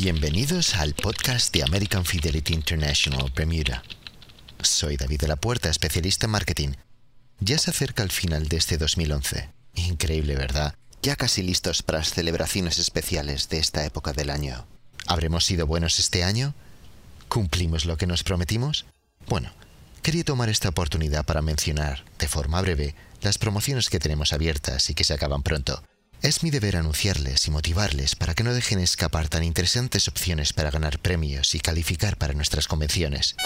Bienvenidos al podcast de American Fidelity International Bermuda. Soy David de la Puerta, especialista en marketing. Ya se acerca el final de este 2011. Increíble, ¿verdad? Ya casi listos para las celebraciones especiales de esta época del año. ¿Habremos sido buenos este año? ¿Cumplimos lo que nos prometimos? Bueno, quería tomar esta oportunidad para mencionar, de forma breve, las promociones que tenemos abiertas y que se acaban pronto. Es mi deber anunciarles y motivarles para que no dejen escapar tan interesantes opciones para ganar premios y calificar para nuestras convenciones.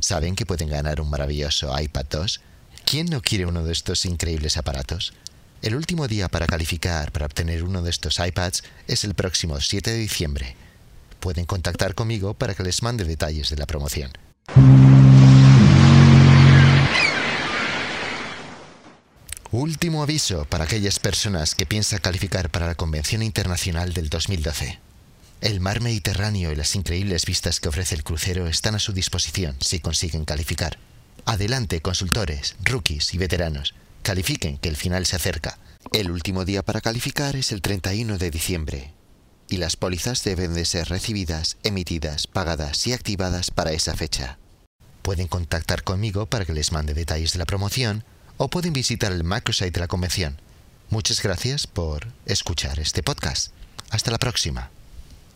¿Saben que pueden ganar un maravilloso iPad 2? ¿Quién no quiere uno de estos increíbles aparatos? El último día para calificar para obtener uno de estos iPads es el próximo 7 de diciembre. Pueden contactar conmigo para que les mande detalles de la promoción. Último aviso para aquellas personas que piensan calificar para la Convención Internacional del 2012. El mar Mediterráneo y las increíbles vistas que ofrece el crucero están a su disposición si consiguen calificar. Adelante, consultores, rookies y veteranos. Califiquen que el final se acerca. El último día para calificar es el 31 de diciembre. Y las pólizas deben de ser recibidas, emitidas, pagadas y activadas para esa fecha. Pueden contactar conmigo para que les mande detalles de la promoción o pueden visitar el microsite de la convención. Muchas gracias por escuchar este podcast. Hasta la próxima.